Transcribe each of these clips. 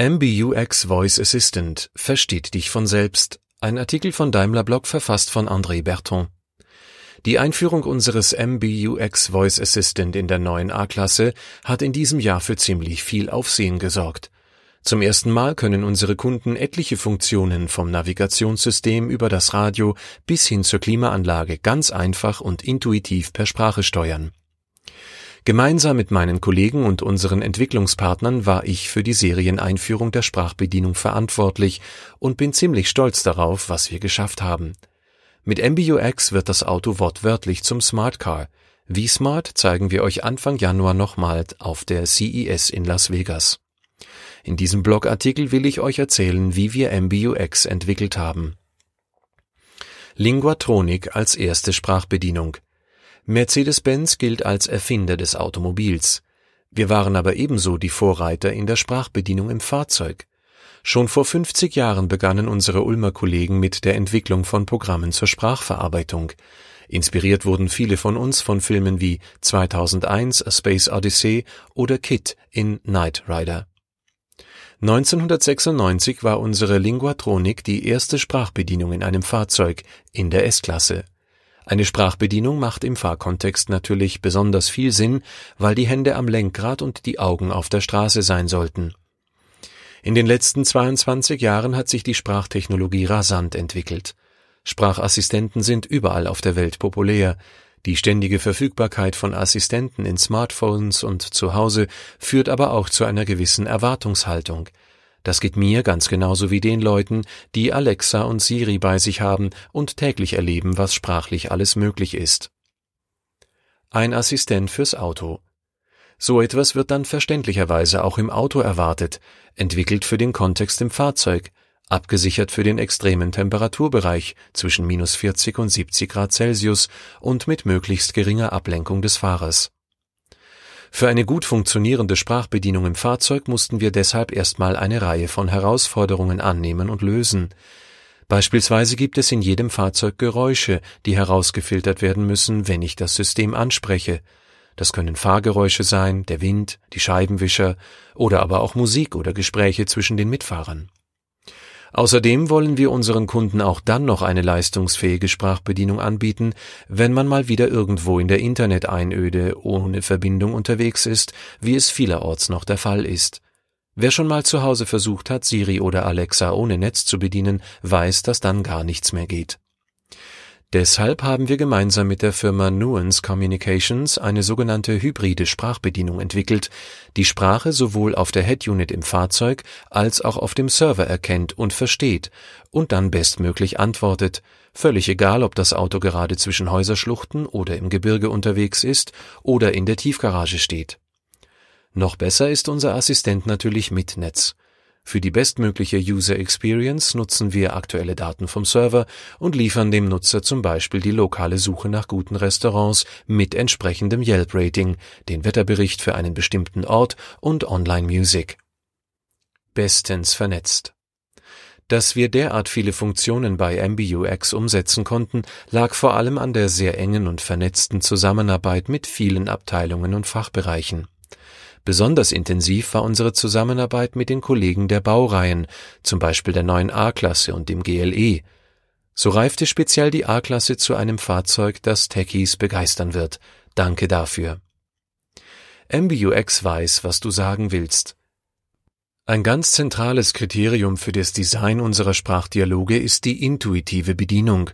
MBUX Voice Assistant versteht dich von selbst. Ein Artikel von Daimler Blog verfasst von André Berton. Die Einführung unseres MBUX Voice Assistant in der neuen A-Klasse hat in diesem Jahr für ziemlich viel Aufsehen gesorgt. Zum ersten Mal können unsere Kunden etliche Funktionen vom Navigationssystem über das Radio bis hin zur Klimaanlage ganz einfach und intuitiv per Sprache steuern. Gemeinsam mit meinen Kollegen und unseren Entwicklungspartnern war ich für die Serieneinführung der Sprachbedienung verantwortlich und bin ziemlich stolz darauf, was wir geschafft haben. Mit MBUX wird das Auto wortwörtlich zum Smart Car. Wie smart zeigen wir euch Anfang Januar nochmal auf der CES in Las Vegas. In diesem Blogartikel will ich euch erzählen, wie wir MBUX entwickelt haben. Linguatronik als erste Sprachbedienung. Mercedes-Benz gilt als Erfinder des Automobils. Wir waren aber ebenso die Vorreiter in der Sprachbedienung im Fahrzeug. Schon vor 50 Jahren begannen unsere Ulmer Kollegen mit der Entwicklung von Programmen zur Sprachverarbeitung. Inspiriert wurden viele von uns von Filmen wie 2001 A Space Odyssey oder Kit in Knight Rider. 1996 war unsere Linguatronik die erste Sprachbedienung in einem Fahrzeug in der S-Klasse. Eine Sprachbedienung macht im Fahrkontext natürlich besonders viel Sinn, weil die Hände am Lenkrad und die Augen auf der Straße sein sollten. In den letzten 22 Jahren hat sich die Sprachtechnologie rasant entwickelt. Sprachassistenten sind überall auf der Welt populär. Die ständige Verfügbarkeit von Assistenten in Smartphones und zu Hause führt aber auch zu einer gewissen Erwartungshaltung. Das geht mir ganz genauso wie den Leuten, die Alexa und Siri bei sich haben und täglich erleben, was sprachlich alles möglich ist. Ein Assistent fürs Auto. So etwas wird dann verständlicherweise auch im Auto erwartet, entwickelt für den Kontext im Fahrzeug, abgesichert für den extremen Temperaturbereich zwischen minus 40 und 70 Grad Celsius und mit möglichst geringer Ablenkung des Fahrers. Für eine gut funktionierende Sprachbedienung im Fahrzeug mussten wir deshalb erstmal eine Reihe von Herausforderungen annehmen und lösen. Beispielsweise gibt es in jedem Fahrzeug Geräusche, die herausgefiltert werden müssen, wenn ich das System anspreche. Das können Fahrgeräusche sein, der Wind, die Scheibenwischer oder aber auch Musik oder Gespräche zwischen den Mitfahrern. Außerdem wollen wir unseren Kunden auch dann noch eine leistungsfähige Sprachbedienung anbieten, wenn man mal wieder irgendwo in der Interneteinöde ohne Verbindung unterwegs ist, wie es vielerorts noch der Fall ist. Wer schon mal zu Hause versucht hat, Siri oder Alexa ohne Netz zu bedienen, weiß, dass dann gar nichts mehr geht. Deshalb haben wir gemeinsam mit der Firma Nuance Communications eine sogenannte hybride Sprachbedienung entwickelt, die Sprache sowohl auf der Head Unit im Fahrzeug als auch auf dem Server erkennt und versteht und dann bestmöglich antwortet, völlig egal, ob das Auto gerade zwischen Häuserschluchten oder im Gebirge unterwegs ist oder in der Tiefgarage steht. Noch besser ist unser Assistent natürlich mit Netz. Für die bestmögliche User Experience nutzen wir aktuelle Daten vom Server und liefern dem Nutzer zum Beispiel die lokale Suche nach guten Restaurants mit entsprechendem Yelp-Rating, den Wetterbericht für einen bestimmten Ort und Online Music. Bestens vernetzt. Dass wir derart viele Funktionen bei MBUX umsetzen konnten, lag vor allem an der sehr engen und vernetzten Zusammenarbeit mit vielen Abteilungen und Fachbereichen. Besonders intensiv war unsere Zusammenarbeit mit den Kollegen der Baureihen, zum Beispiel der neuen A-Klasse und dem GLE. So reifte speziell die A-Klasse zu einem Fahrzeug, das Techies begeistern wird. Danke dafür. MBUX weiß, was du sagen willst. Ein ganz zentrales Kriterium für das Design unserer Sprachdialoge ist die intuitive Bedienung.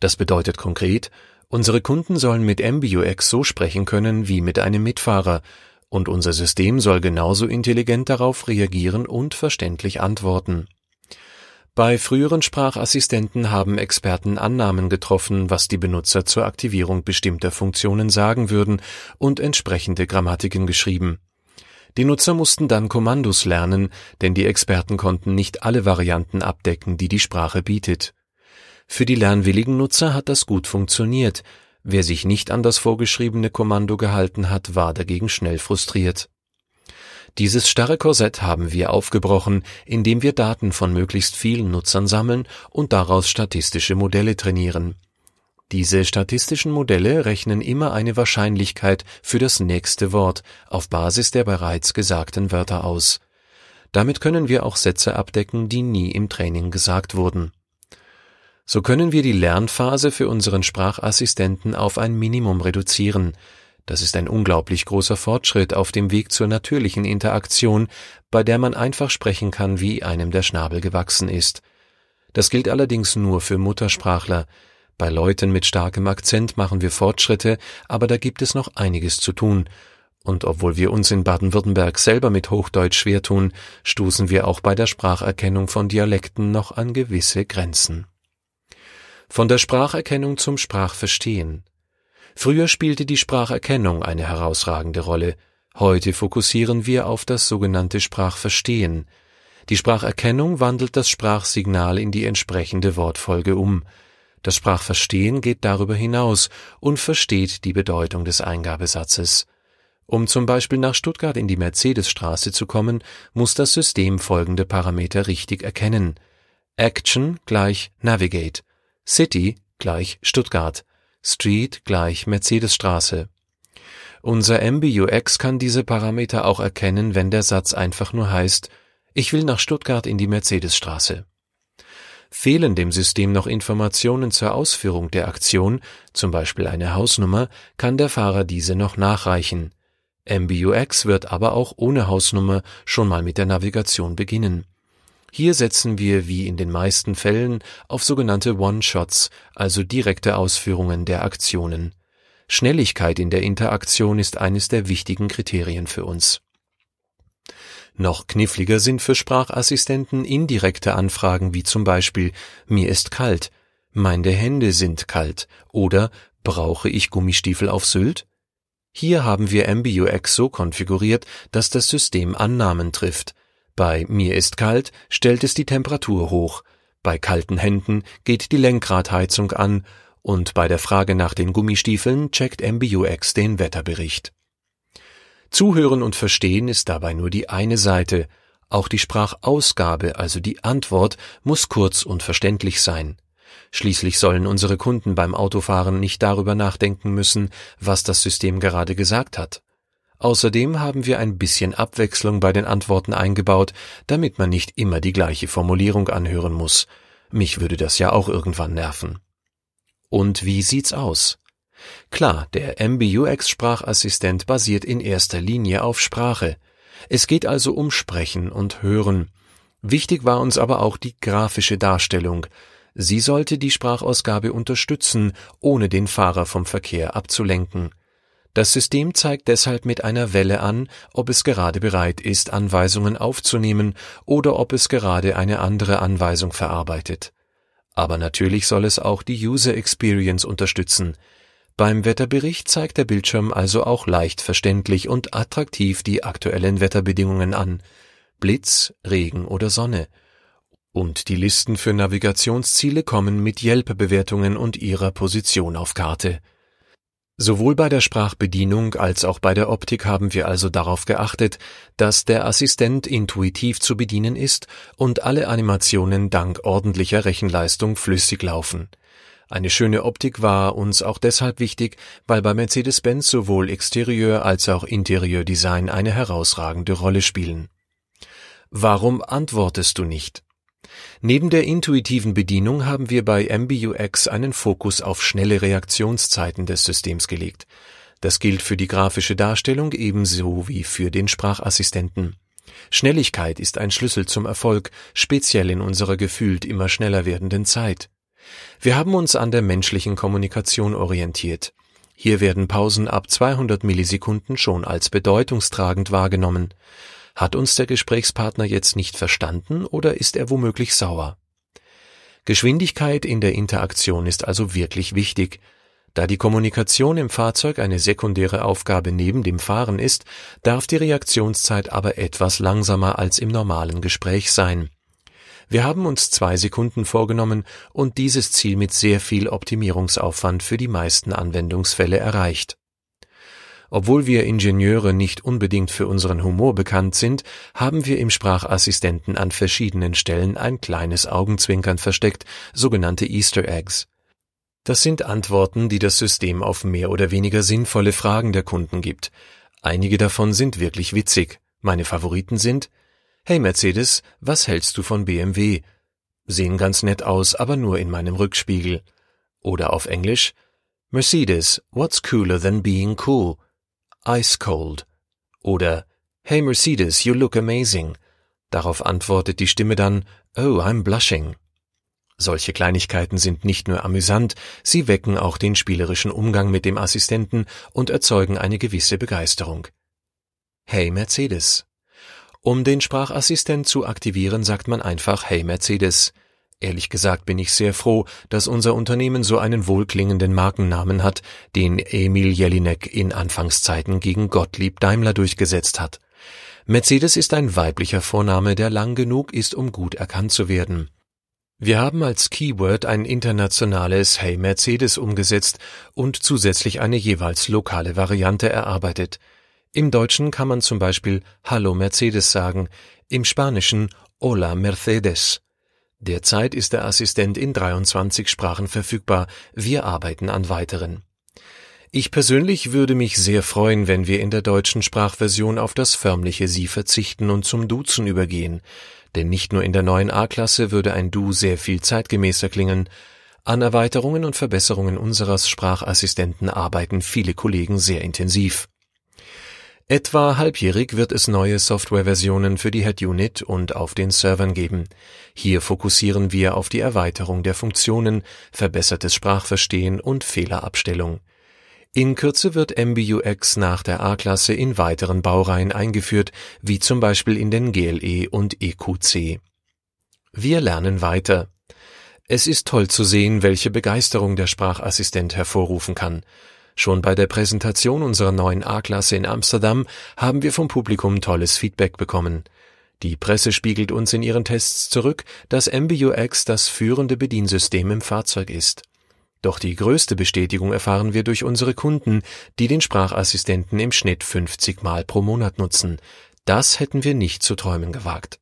Das bedeutet konkret, unsere Kunden sollen mit MBUX so sprechen können wie mit einem Mitfahrer, und unser System soll genauso intelligent darauf reagieren und verständlich antworten. Bei früheren Sprachassistenten haben Experten Annahmen getroffen, was die Benutzer zur Aktivierung bestimmter Funktionen sagen würden und entsprechende Grammatiken geschrieben. Die Nutzer mussten dann Kommandos lernen, denn die Experten konnten nicht alle Varianten abdecken, die die Sprache bietet. Für die lernwilligen Nutzer hat das gut funktioniert, Wer sich nicht an das vorgeschriebene Kommando gehalten hat, war dagegen schnell frustriert. Dieses starre Korsett haben wir aufgebrochen, indem wir Daten von möglichst vielen Nutzern sammeln und daraus statistische Modelle trainieren. Diese statistischen Modelle rechnen immer eine Wahrscheinlichkeit für das nächste Wort auf Basis der bereits gesagten Wörter aus. Damit können wir auch Sätze abdecken, die nie im Training gesagt wurden. So können wir die Lernphase für unseren Sprachassistenten auf ein Minimum reduzieren. Das ist ein unglaublich großer Fortschritt auf dem Weg zur natürlichen Interaktion, bei der man einfach sprechen kann, wie einem der Schnabel gewachsen ist. Das gilt allerdings nur für Muttersprachler. Bei Leuten mit starkem Akzent machen wir Fortschritte, aber da gibt es noch einiges zu tun. Und obwohl wir uns in Baden-Württemberg selber mit Hochdeutsch schwer tun, stoßen wir auch bei der Spracherkennung von Dialekten noch an gewisse Grenzen. Von der Spracherkennung zum Sprachverstehen. Früher spielte die Spracherkennung eine herausragende Rolle, heute fokussieren wir auf das sogenannte Sprachverstehen. Die Spracherkennung wandelt das Sprachsignal in die entsprechende Wortfolge um. Das Sprachverstehen geht darüber hinaus und versteht die Bedeutung des Eingabesatzes. Um zum Beispiel nach Stuttgart in die Mercedesstraße zu kommen, muss das System folgende Parameter richtig erkennen. Action gleich Navigate. City gleich Stuttgart, Street gleich Mercedesstraße. Unser MBUX kann diese Parameter auch erkennen, wenn der Satz einfach nur heißt, ich will nach Stuttgart in die Mercedesstraße. Fehlen dem System noch Informationen zur Ausführung der Aktion, zum Beispiel eine Hausnummer, kann der Fahrer diese noch nachreichen. MBUX wird aber auch ohne Hausnummer schon mal mit der Navigation beginnen. Hier setzen wir wie in den meisten Fällen auf sogenannte One-Shots, also direkte Ausführungen der Aktionen. Schnelligkeit in der Interaktion ist eines der wichtigen Kriterien für uns. Noch kniffliger sind für Sprachassistenten indirekte Anfragen wie zum Beispiel mir ist kalt, meine Hände sind kalt oder brauche ich Gummistiefel auf Sylt? Hier haben wir MBUX so konfiguriert, dass das System Annahmen trifft, bei mir ist kalt stellt es die Temperatur hoch, bei kalten Händen geht die Lenkradheizung an und bei der Frage nach den Gummistiefeln checkt MBUX den Wetterbericht. Zuhören und Verstehen ist dabei nur die eine Seite, auch die Sprachausgabe, also die Antwort, muss kurz und verständlich sein. Schließlich sollen unsere Kunden beim Autofahren nicht darüber nachdenken müssen, was das System gerade gesagt hat. Außerdem haben wir ein bisschen Abwechslung bei den Antworten eingebaut, damit man nicht immer die gleiche Formulierung anhören muss. Mich würde das ja auch irgendwann nerven. Und wie sieht's aus? Klar, der MBUX Sprachassistent basiert in erster Linie auf Sprache. Es geht also um Sprechen und Hören. Wichtig war uns aber auch die grafische Darstellung. Sie sollte die Sprachausgabe unterstützen, ohne den Fahrer vom Verkehr abzulenken. Das System zeigt deshalb mit einer Welle an, ob es gerade bereit ist, Anweisungen aufzunehmen oder ob es gerade eine andere Anweisung verarbeitet. Aber natürlich soll es auch die User Experience unterstützen. Beim Wetterbericht zeigt der Bildschirm also auch leicht verständlich und attraktiv die aktuellen Wetterbedingungen an. Blitz, Regen oder Sonne. Und die Listen für Navigationsziele kommen mit Yelp-Bewertungen und ihrer Position auf Karte. Sowohl bei der Sprachbedienung als auch bei der Optik haben wir also darauf geachtet, dass der Assistent intuitiv zu bedienen ist und alle Animationen dank ordentlicher Rechenleistung flüssig laufen. Eine schöne Optik war uns auch deshalb wichtig, weil bei Mercedes-Benz sowohl Exterieur als auch Interieurdesign eine herausragende Rolle spielen. Warum antwortest du nicht? Neben der intuitiven Bedienung haben wir bei MBUX einen Fokus auf schnelle Reaktionszeiten des Systems gelegt. Das gilt für die grafische Darstellung ebenso wie für den Sprachassistenten. Schnelligkeit ist ein Schlüssel zum Erfolg, speziell in unserer gefühlt immer schneller werdenden Zeit. Wir haben uns an der menschlichen Kommunikation orientiert. Hier werden Pausen ab 200 Millisekunden schon als bedeutungstragend wahrgenommen. Hat uns der Gesprächspartner jetzt nicht verstanden oder ist er womöglich sauer? Geschwindigkeit in der Interaktion ist also wirklich wichtig. Da die Kommunikation im Fahrzeug eine sekundäre Aufgabe neben dem Fahren ist, darf die Reaktionszeit aber etwas langsamer als im normalen Gespräch sein. Wir haben uns zwei Sekunden vorgenommen und dieses Ziel mit sehr viel Optimierungsaufwand für die meisten Anwendungsfälle erreicht. Obwohl wir Ingenieure nicht unbedingt für unseren Humor bekannt sind, haben wir im Sprachassistenten an verschiedenen Stellen ein kleines Augenzwinkern versteckt, sogenannte Easter Eggs. Das sind Antworten, die das System auf mehr oder weniger sinnvolle Fragen der Kunden gibt. Einige davon sind wirklich witzig. Meine Favoriten sind Hey Mercedes, was hältst du von BMW? Sehen ganz nett aus, aber nur in meinem Rückspiegel. Oder auf Englisch Mercedes, what's cooler than being cool? Ice cold. Oder Hey Mercedes, you look amazing. Darauf antwortet die Stimme dann Oh, I'm blushing. Solche Kleinigkeiten sind nicht nur amüsant, sie wecken auch den spielerischen Umgang mit dem Assistenten und erzeugen eine gewisse Begeisterung. Hey Mercedes. Um den Sprachassistent zu aktivieren, sagt man einfach Hey Mercedes. Ehrlich gesagt bin ich sehr froh, dass unser Unternehmen so einen wohlklingenden Markennamen hat, den Emil Jelinek in Anfangszeiten gegen Gottlieb Daimler durchgesetzt hat. Mercedes ist ein weiblicher Vorname, der lang genug ist, um gut erkannt zu werden. Wir haben als Keyword ein internationales Hey Mercedes umgesetzt und zusätzlich eine jeweils lokale Variante erarbeitet. Im Deutschen kann man zum Beispiel Hallo Mercedes sagen, im Spanischen Hola Mercedes. Derzeit ist der Assistent in 23 Sprachen verfügbar, wir arbeiten an weiteren. Ich persönlich würde mich sehr freuen, wenn wir in der deutschen Sprachversion auf das förmliche Sie verzichten und zum Duzen übergehen, denn nicht nur in der neuen A-Klasse würde ein Du sehr viel zeitgemäßer klingen, an Erweiterungen und Verbesserungen unseres Sprachassistenten arbeiten viele Kollegen sehr intensiv. Etwa halbjährig wird es neue Softwareversionen für die Head Unit und auf den Servern geben. Hier fokussieren wir auf die Erweiterung der Funktionen, verbessertes Sprachverstehen und Fehlerabstellung. In Kürze wird MBUX nach der A-Klasse in weiteren Baureihen eingeführt, wie zum Beispiel in den GLE und EQC. Wir lernen weiter. Es ist toll zu sehen, welche Begeisterung der Sprachassistent hervorrufen kann. Schon bei der Präsentation unserer neuen A-Klasse in Amsterdam haben wir vom Publikum tolles Feedback bekommen. Die Presse spiegelt uns in ihren Tests zurück, dass MBUX das führende Bediensystem im Fahrzeug ist. Doch die größte Bestätigung erfahren wir durch unsere Kunden, die den Sprachassistenten im Schnitt 50 Mal pro Monat nutzen. Das hätten wir nicht zu träumen gewagt.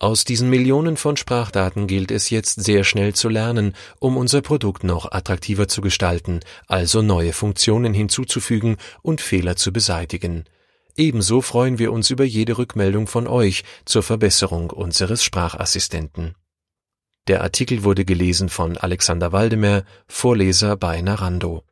Aus diesen Millionen von Sprachdaten gilt es jetzt sehr schnell zu lernen, um unser Produkt noch attraktiver zu gestalten, also neue Funktionen hinzuzufügen und Fehler zu beseitigen. Ebenso freuen wir uns über jede Rückmeldung von euch zur Verbesserung unseres Sprachassistenten. Der Artikel wurde gelesen von Alexander Waldemer, Vorleser bei Narando